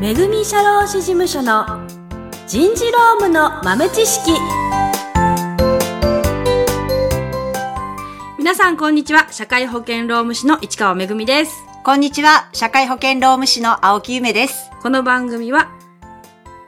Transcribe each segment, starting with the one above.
めぐみ社労士事務所の人事労務の豆知識皆さんこんにちは社会保険労務士の市川めぐみですこんにちは。社会保険労務士の青木ゆめです。この番組は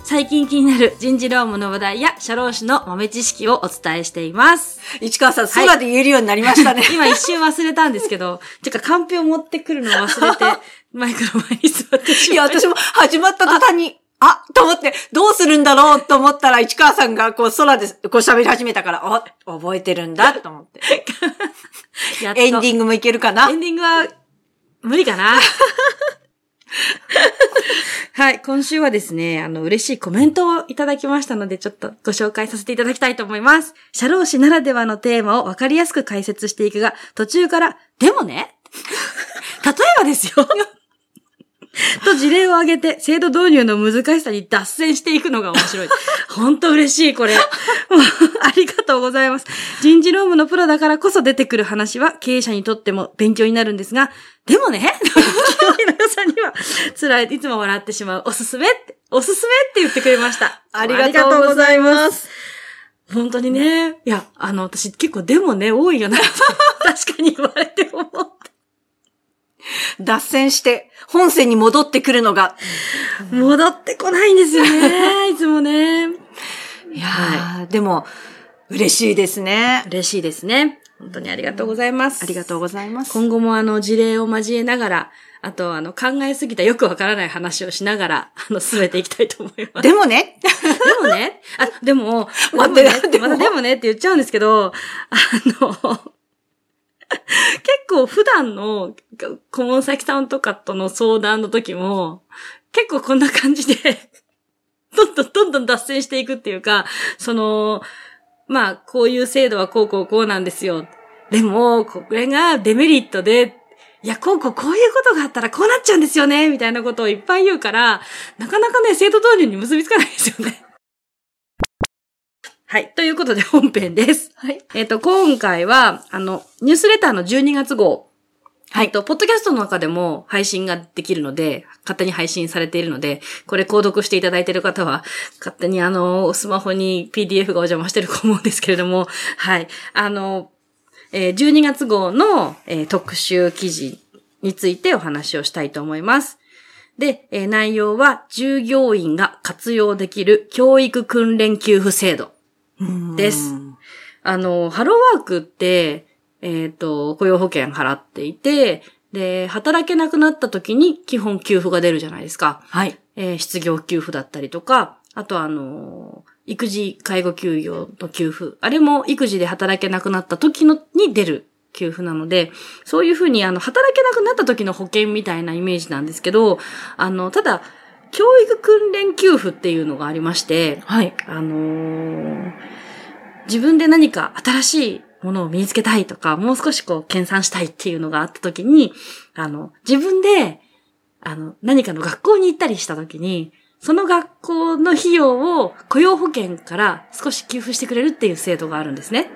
最近気になる人事労務の話題や社労士の豆知識をお伝えしています。市川さん、空で言えるようになりましたね。今一瞬忘れたんですけど、てか、カンペを持ってくるのを忘れて、マイクの前に座ってしいや、まった。私も始まった途端に、あと思って、どうするんだろうと思ったら、市川さんがこう空でこう喋り始めたから、あ、覚えてるんだと思って。やっとエンディングもいけるかな？エンディングは、無理かな？はい、今週はですね、あの、嬉しいコメントをいただきましたので、ちょっとご紹介させていただきたいと思います。社労士ならではのテーマを分かりやすく解説していくが、途中から、でもね、例えばですよ。と事例を挙げて、制度導入の難しさに脱線していくのが面白い。本当嬉しい、これ。ありがとうございます。人事労務のプロだからこそ出てくる話は経営者にとっても勉強になるんですが、でもね、勢いの良さには辛い、いつも笑ってしまう。おすすめって、おすすめって言ってくれました。ありがとうございます。本当にね。いや、あの、私結構でもね、多いよな。確かに言われて思った。脱線して、本線に戻ってくるのが。戻ってこないんですよね。いつもね。いやー、でも、嬉しいですね。嬉しいですね。本当にありがとうございます。ありがとうございます。今後もあの事例を交えながら、あとあの考えすぎたよくわからない話をしながら、あの進めていきたいと思います。でもね、でもね、あ、でも、待ってねまたでもねって言っちゃうんですけど、あの、結構普段の顧問先さんとかとの相談の時も、結構こんな感じで、どんどんどんどん脱線していくっていうか、その、まあ、こういう制度はこうこうこうなんですよ。でも、これがデメリットで、いや、こうこうこういうことがあったらこうなっちゃうんですよね、みたいなことをいっぱい言うから、なかなかね、制度導入に結びつかないですよね。はい。ということで本編です。はい。えっ、と、今回は、あの、ニュースレターの12月号。はいえっと、ポッドキャストの中でも配信ができるので、勝手に配信されているので、これ購読していただいている方は、勝手にあの、スマホに PDF がお邪魔してると思うんですけれども、はい。あの、えー12月号の、えー特集記事についてお話をしたいと思います。で、えー内容は、従業員が活用できる教育訓練給付制度。ですうんあの、ハローワークって、えっ、と、雇用保険払っていて、で、働けなくなった時に基本給付が出るじゃないですか。はい。えー失業給付だったりとか、あとあのー育児介護休業の給付。あれも育児で働けなくなった時のに出る給付なので、そういうふうにあの、働けなくなった時の保険みたいなイメージなんですけど、あの、ただ、教育訓練給付っていうのがありまして、はい。あのー自分で何か新しいものを身につけたいとか、もう少しこう、研鑽したいっていうのがあった時に、あの、自分で、あの、何かの学校に行ったりした時に、その学校の費用を雇用保険から少し給付してくれるっていう制度があるんですね。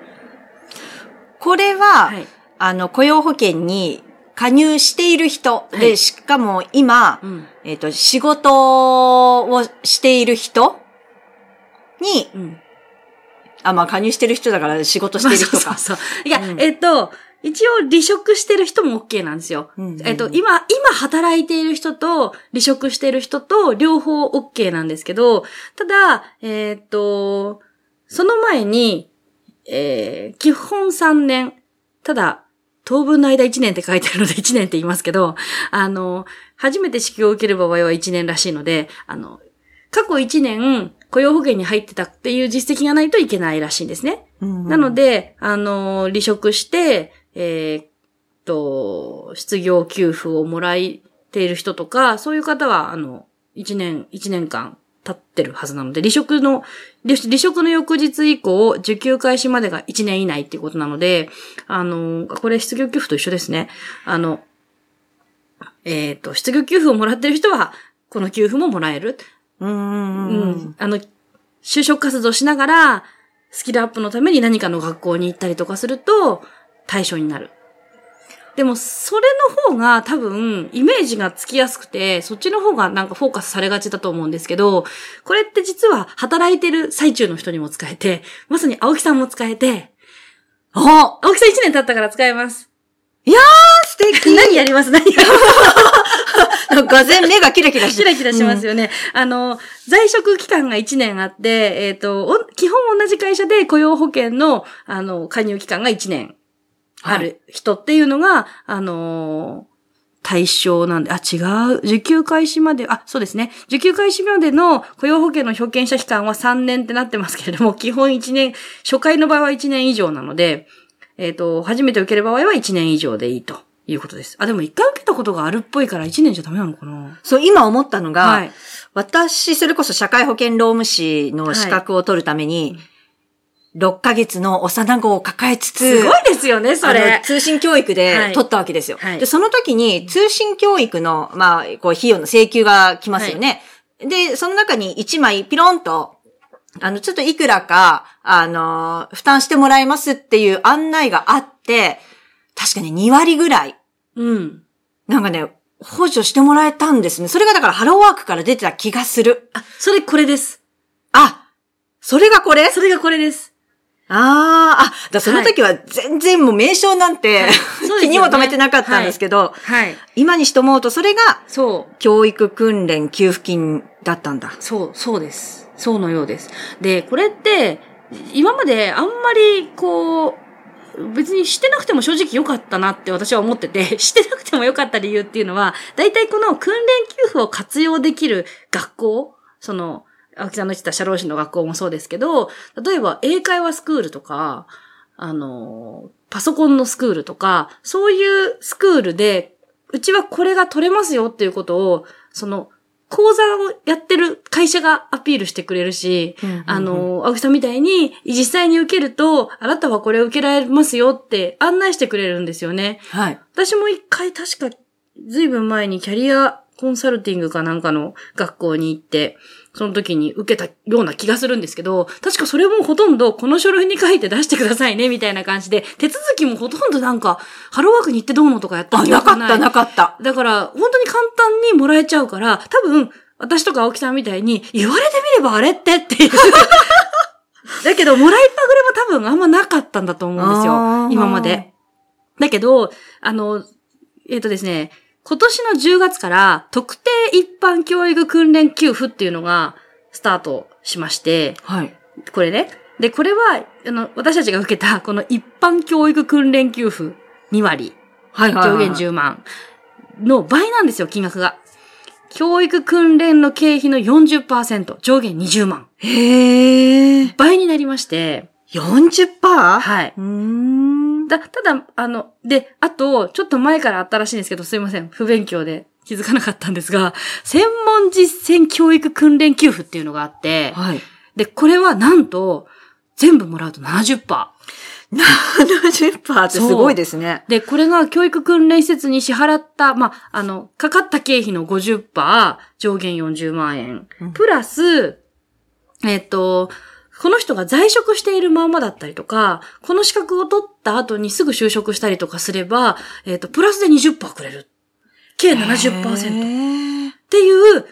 これは、はい。あの、雇用保険に加入している人で、はいしかも今、うん。えっ、と、仕事をしている人に、うん。あ、まあ、加入してる人だから仕事してる人か。ま あそうそういや、うんえっと、一応離職してる人も OK なんですよ。うんえっと、今、今働いている人と離職している人と両方 OK なんですけど、ただ、えっと、その前に、えー基本3年、ただ、当分の間1年って書いてあるので 1年って言いますけど、あの、初めて支給を受ける場合は1年らしいので、あの、過去1年雇用保険に入ってたっていう実績がないといけないらしいんですね。うんなので、あの、離職して、えーっと、失業給付をもらえている人とか、そういう方は、あの、一年、一年間経ってるはずなので、離職の、離離職の翌日以降、受給開始までが1年以内っていうことなので、あの、これ失業給付と一緒ですね。あの、えーっと、失業給付をもらってる人は、この給付ももらえる。うんうん。あの、就職活動しながら、スキルアップのために何かの学校に行ったりとかすると、対象になる。でも、それの方が多分、イメージがつきやすくて、そっちの方がなんかフォーカスされがちだと思うんですけど、これって実は働いてる最中の人にも使えて、まさに青木さんも使えて、お青木さん1年経ったから使えます。素敵。何やります？何やります？がぜ目がキラキラしてキラキラしますよね。あの、在職期間が1年あって、えっ、と、お基本同じ会社で雇用保険の、あの、加入期間が1年ある人っていうのが、あのー対象なんで、あ、違う。受給開始まで、あ、そうですね。受給開始までの雇用保険の被験者期間は3年ってなってますけれども、基本1年、初回の場合は1年以上なので、えっ、と、初めて受ける場合は1年以上でいいということです。あ、でも1回受けたことがあるっぽいから1年じゃダメなのかな？そう、今思ったのが、はい。私、それこそ社会保険労務士の資格を取るために、6ヶ月の幼子を抱えつつ、すごいですよね、そあれの。通信教育はでい取ったわけですよ。はいで、その時に通信教育の、まあ、こう、費用の請求が来ますよね。で、その中に1枚ピロンと、あの、ちょっといくらか、あの、負担してもらいますっていう案内があって、確かに2割ぐらい、うん。なんかね、補助してもらえたんですね。それがだからハローワークから出てた気がする。あ、それこれです。あ、それがこれ？それがこれです。ああ、あ、だその時は全然もう名称なんて、そうですよね気にも留めてなかったんですけど、はい。今にして思うとそれがそう。教育訓練給付金だったんだ。そう、そうです。そうのようです。で、これって、今まであんまり、こう、別にしてなくても正直良かったなって私は思ってて、してなくても良かった理由っていうのは、大体この訓練給付を活用できる学校、その、青木さんの言ってた社労士の学校もそうですけど、例えば英会話スクールとか、あの、パソコンのスクールとか、そういうスクールで、うちはこれが取れますよっていうことを、その、講座をやってる会社がアピールしてくれるし、うんうんうんあの、青木さんみたいに、実際に受けると、あなたはこれを受けられますよって案内してくれるんですよね。はい。私も一回確か、ずいぶん前にキャリアコンサルティングかなんかの学校に行って、その時に受けたような気がするんですけど、確かそれもほとんどこの書類に書いて出してくださいね、みたいな感じで、手続きもほとんどなんか、ハローワークに行ってどうのとかやったあ、なかった、なかった。だから、本当に簡単にもらえちゃうから、多分、私とか青木さんみたいに、言われてみればあれってっていう。だけど、もらいっぱぐれも多分あんまなかったんだと思うんですあよー。今まで。だけど、あの、えっ、とですね、今年の10月から特定一般教育訓練給付っていうのがスタートしまして、はい。これね。で、これは、あの、私たちが受けた、この一般教育訓練給付2割。はいはい、はい。上限10万の倍なんですよ、金額が。教育訓練の経費の40%、上限20万。へえ。倍になりまして、40%? はい。うーん。だ、ただ、あの、で、あと、ちょっと前からあったらしいんですけど、すいません、不勉強で気づかなかったんですが、専門実践教育訓練給付っていうのがあって、はい。で、これはなんと、全部もらうと70%。70%ってすごいですね。で、これが教育訓練施設に支払った、まあ、あの、かかった経費の50%、上限40万円うん。プラス、えっ、と、この人が在職しているままだったりとか、この資格を取った後にすぐ就職したりとかすれば、えっ、と、プラスで20%くれる。計70%っへていう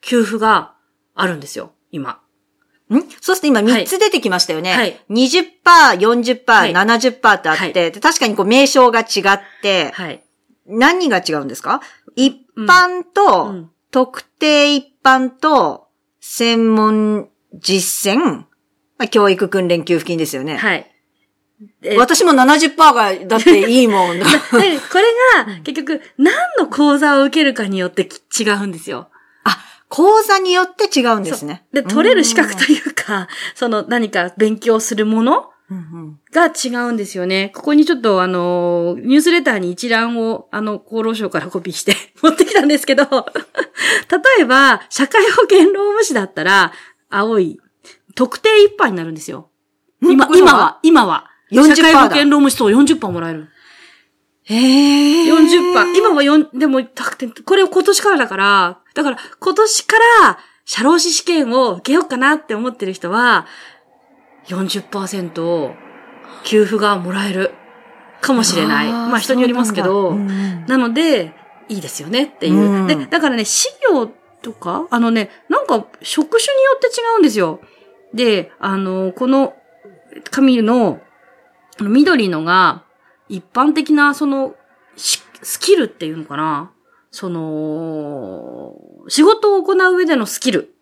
給付があるんですよ、今。ーん？そうすると今3つ出てきましたよね。はい。20%、40%、はい。70%ってあって、はい。で確かにこう名称が違って、はい。何が違うんですか？一般と、うん。特定一般と、専門実践、まあ、教育訓練給付金ですよね。はい。で私も70%が、だっていいもん。でこれが、結局、何の講座を受けるかによってき違うんですよ。あ、講座によって違うんですね。で、取れる資格というか、その何か勉強するものが違うんですよね。ここにちょっとあの、ニュースレターに一覧を、あの、厚労省からコピーして 持ってきたんですけど、例えば、社会保険労務士だったら、青い、特定一般になるんですよ。今、今は、今は。40%社会保険労務士と40%もらえる。へえ。40%。今は4、でも、たくてこれを今年からだから、だから今年から、社労士試験を受けようかなって思ってる人は、40%給付がもらえる。かもしれない。あーまあ人によりますけど、なうんなので、いいですよねっていう。うんで、だからね、資料とか、あのね、なんか職種によって違うんですよ。で、あの、この紙の、緑のが、一般的な、その、しスキルっていうのかな？その、仕事を行う上でのスキル。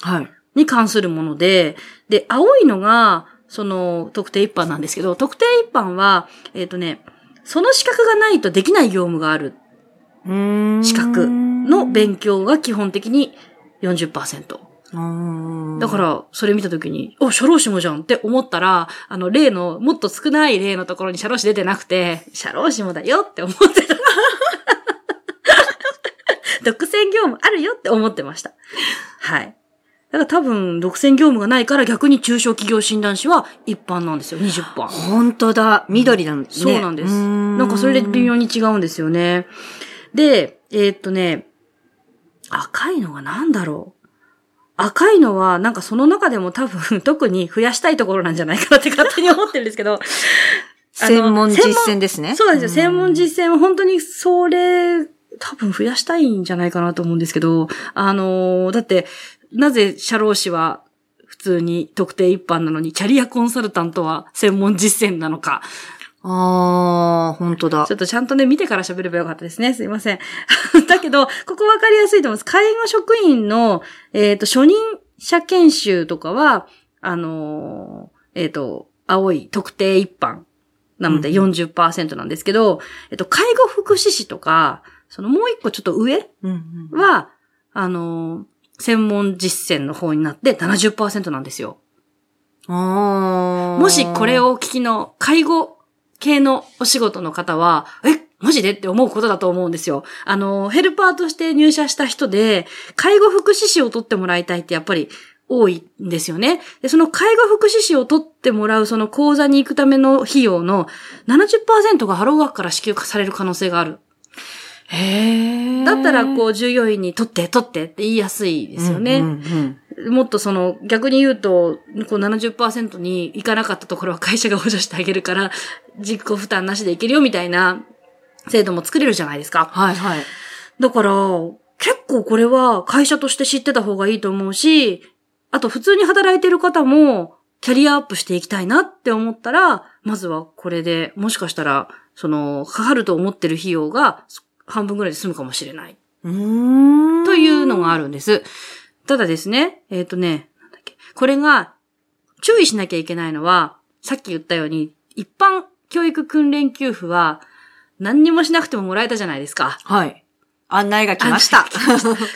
はい。に関するもので、で、青いのが、その、特定一般なんですけど、特定一般は、えっ、とね、その資格がないとできない業務がある。資格の勉強が基本的に40%。強だから、それ見たときに、お、社労士もじゃんって思ったら、あの、例の、もっと少ない例のところに社労士出てなくて、社労士もだよって思ってた。独占業務あるよって思ってました。はい。だから多分、独占業務がないから逆に中小企業診断士は一般なんですよ、20%。本当だ。緑なんですね。そうなんです。ななんかそれで微妙に違うんですよね。で、えーっとね、赤いのがなんだろう？赤いのは、なんかその中でも多分、特に増やしたいところなんじゃないかなって勝手に思ってるんですけど。専門実践ですね。そうですよ。専門践。実践は本当にそれ、多分増やしたいんじゃないかなと思うんですけど、あのーだって、なぜ社労士は普通に特定一般なのに、キャリアコンサルタントは専門実践なのか。ああ、本当だちょ。っとちゃんとね、見てから喋ればよかったですね。すいません。だけど、ここわかりやすいと思います。介護職員の、えっ、と、初任者研修とかは、あのーえっ、と、青い特定一般なのでうん40%なんですけど、えっと、介護福祉士とか、そのもう一個ちょっと上うんうんは、あのー専門実践の方になって70%なんですよ。もしこれ、をお聞きの介護系のお仕事の方は、え、マジで？って思うことだと思うんですよ。あの、ヘルパーとして入社した人で、介護福祉士を取ってもらいたいってやっぱり多いんですよね。で、その介護福祉士を取ってもらうその講座に行くための費用の70%がハローワークから支給される可能性がある。だったら、こう、従業員に取って、取ってって言いやすいですよね。うんうんもっとその、逆に言うと、こう70%に行かなかったところは会社が補助してあげるから、実行負担なしでいけるよみたいな制度も作れるじゃないですか。はいはい。だから、結構これは会社として知ってた方がいいと思うし、あと普通に働いてる方も、キャリアアップしていきたいなって思ったら、まずはこれで、もしかしたら、その、かかると思ってる費用が半分ぐらいで済むかもしれない。うーん。というのがあるんです。ただですね、えっ、とね、なんだっけ。これが、注意しなきゃいけないのは、さっき言ったように、一般教育訓練給付は、何にもしなくてももらえたじゃないですか。はい。案内が来ました。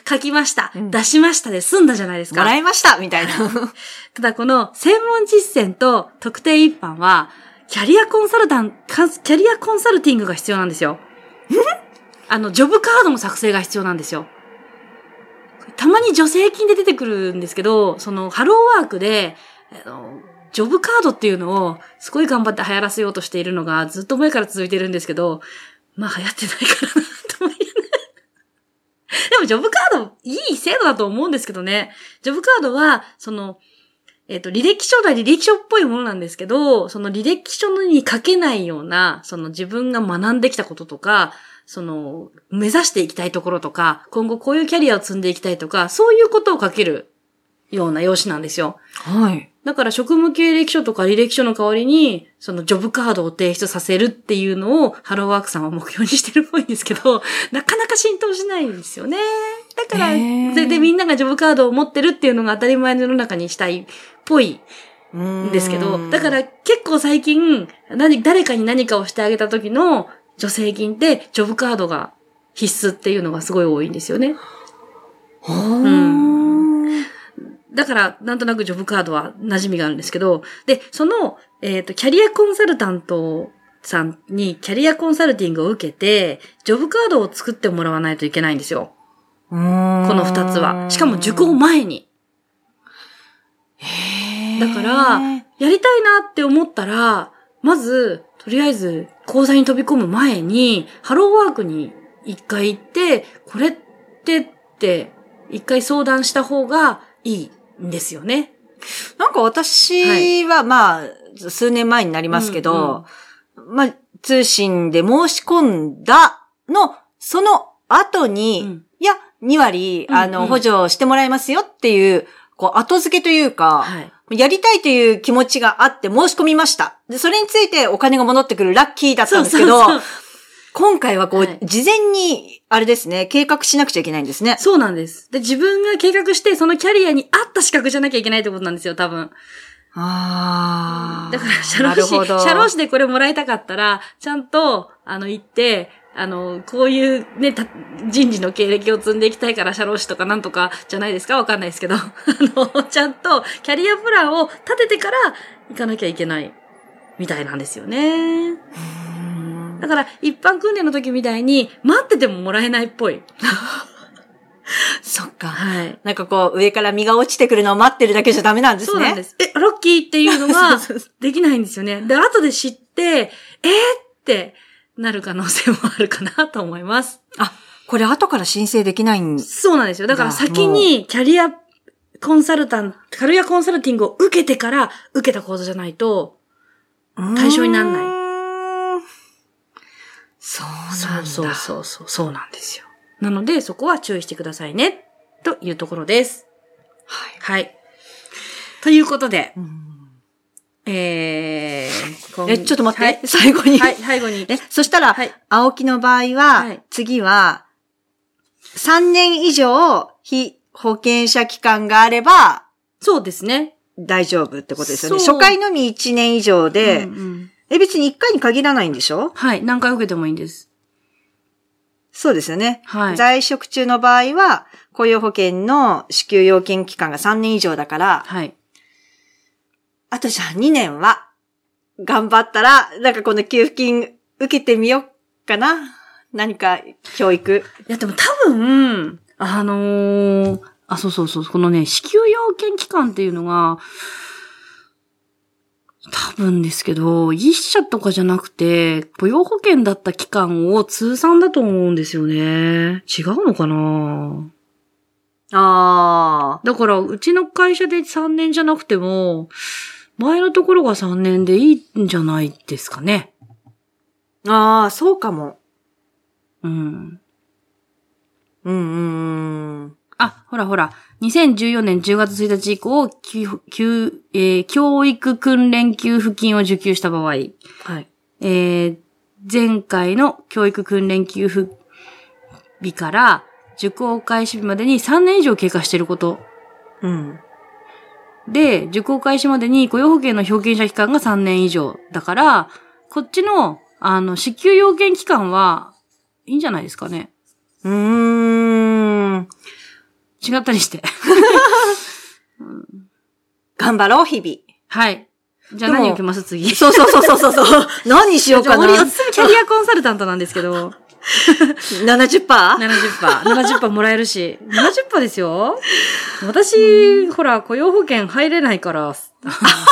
書きました。うん出しましたで済んだじゃないですか。もらいましたみたいな。ただこの専門実践と特定一般は、キャリアコンサルタン、かキャリアコンサルティングが必要なんですよ。あの、ジョブカードの作成が必要なんですよ。たまに助成金で出てくるんですけど、その、ハローワークで、あのジョブカードっていうのを、すごい頑張って流行らせようとしているのが、ずっと前から続いてるんですけど、まあ流行ってないからな、と思いながらでも、ジョブカード、いい制度だと思うんですけどね。ジョブカードは、その、えっ、と、履歴書が履歴書っぽいものなんですけど、その履歴書に書けないような、その自分が学んできたこととか、その、目指していきたいところとか、今後こういうキャリアを積んでいきたいとか、そういうことを書けるような用紙なんですよ。はい。だから職務経歴書とか履歴書の代わりに、そのジョブカードを提出させるっていうのを、ハローワークさんは目標にしてるっぽいんですけど、なかなか浸透しないんですよね。だから、それでみんながジョブカードを持ってるっていうのが当たり前の世の中にしたいっぽいんですけど、だから結構最近、何、誰かに何かをしてあげた時の助成金って、ジョブカードが必須っていうのがすごい多いんですよね。ら、うん。だから、なんとなくジョブカードは馴染みがあるんですけど、で、その、えっ、と、キャリアコンサルタントさんにキャリアコンサルティングを受けて、ジョブカードを作ってもらわないといけないんですよ。ここの二つは。しかも受講前に。だから、やりたいなって思ったら、まず、とりあえず、講座に飛び込む前に、ハローワークに一回行って、これってって、一回相談した方がいいんですよね。なんか私は、まあ、数年前になりますけど、まあ、通信で申し込んだの、その後に、うんいや、2割、あの、うんうん補助してもらいますよっていう、こう、後付けというか、はい。やりたいという気持ちがあって申し込みました。で、それについてお金が戻ってくるラッキーだったんですけど、そうそうそう今回はこう、はい事前に、あれですね、計画しなくちゃいけないんですね。そうなんです。で、自分が計画して、そのキャリアに合った資格じゃなきゃいけないってことなんですよ、多分。ああ。だから、社労士、社労士でこれもらいたかったら、ちゃんと、あの、行って、あの、こういうね、た人事の経歴を積んでいきたいから、社労士とかなんとかじゃないですか？わかんないですけど、あの、ちゃんとキャリアプランを立ててから行かなきゃいけない、みたいなんですよね。だから、一般訓練の時みたいに、待っててももらえないっぽい。そっか。はい。なんかこう、上から身が落ちてくるのを待ってるだけじゃダメなんですね。そうなんです。え、ラッキーっていうのが できないんですよね。で、後で知って、えー、ってなる可能性もあるかなと思います。あ、これ後から申請できないんそうなんですよ。だから先にキャリアコンサルタント、キャリアコンサルティングを受けてから受けた講座じゃないと、対象になんないない。そうなんだ。そうそうそう、そうなんですよ。なので、そこは注意してくださいね、というところです。はい。はい。ということで、うんえー、今え、ちょっと待って、はい最後に。はい、最後に。え、そしたら、はい青木の場合は、はい次は、3年以上、非保険者期間があれば、そうですね。大丈夫ってことですよね。初回のみ1年以上で、うんうんえ、別に1回に限らないんでしょ？はい、何回受けてもいいんです。そうですよね。はい。在職中の場合は、雇用保険の支給要件期間が3年以上だから、はい。あとじゃあ2年は、頑張ったら、なんかこの給付金受けてみようかな。何か教育。いや、でも多分、あのーあ、そうそうそう、このね、支給要件期間っていうのが、多分ですけど、一社とかじゃなくて、雇用保険だった期間を通算だと思うんですよね。違うのかな？ああ。だから、うちの会社で3年じゃなくても、前のところが3年でいいんじゃないですかね。ああ、そうかも。うん。うんうんうん。あ、ほらほら。2014年10月1日以降、えー教育訓練給付金を受給した場合、はい。えー前回の教育訓練給付日から受講開始日までに3年以上経過していること。うん。で、受講開始までに雇用保険の表現者期間が3年以上。だから、こっちの、あの、支給要件期間は、いいんじゃないですかね。うーん。違ったりして。頑張ろう、日々。はい。じゃあ何受けます次？そうそうそうそうそう。何しようかな。じゃあ俺、おすすめキャリアコンサルタントなんですけど、70%? 70%。70%もらえるし。70%ですよ。私、ほら、雇用保険入れないから、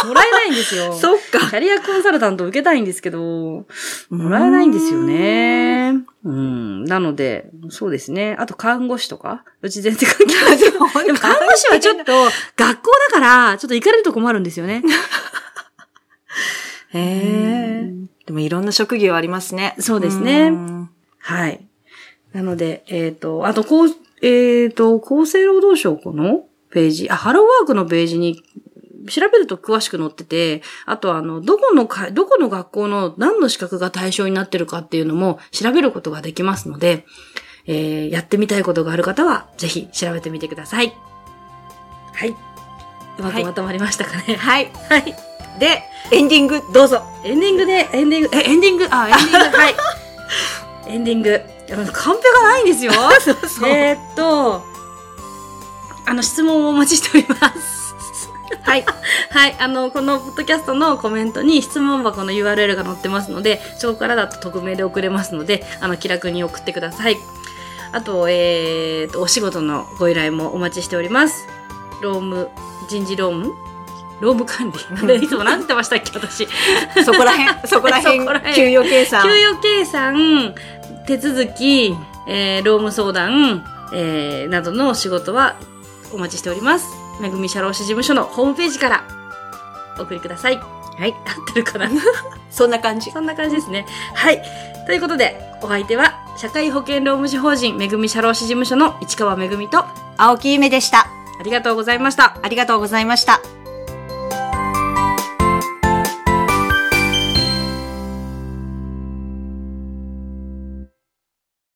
もらえないんですよ。そっか。キャリアコンサルタント受けたいんですけど、もらえないんですよね。うん。なので、そうですね。あと看護師とかうち全然関係ない。でもでも看護師はちょっと、学校だから、ちょっと行かれると困るんですよね。へえ。でもいろんな職業ありますね。そうですねうんはい。なので、えっ、と、あと、こう、えっ、と、厚生労働省このページ、あ、ハローワークのページに調べると詳しく載ってて、あとあの、どこのか、どこの学校の何の資格が対象になってるかっていうのも調べることができますので、えー、やってみたいことがある方は、ぜひ調べてみてください。はい。うまくまとまりましたかね？はい。はい。で、エンディングどうぞ。エンディングで、エンディング、え、エンディング、あ、エンディング、はい。エンディング。カンペがないんですよ。えーっと、あの、質問をお待ちしております。はい。はい。あの、このポッドキャストのコメントに質問箱の URL が載ってますので、そこからだと匿名で送れますので、あの、気楽に送ってください。あと、えーっと、お仕事のご依頼もお待ちしております。労務、人事労務労務管理。いつも何て言ってましたっけ、私。そこら辺、そこら辺そこら、辺給与計算。給与計算、手続き、えー、労務相談、えー、などの仕事はお待ちしております。めぐみ社労士事務所のホームページからお送りください。はい。合ってるかな？そんな感じ。そんな感じですね。はい。ということで、お相手は、社会保険労務士法人めぐみ社労士事務所の市川めぐみと、青木ゆめでした。ありがとうございました。ありがとうございました。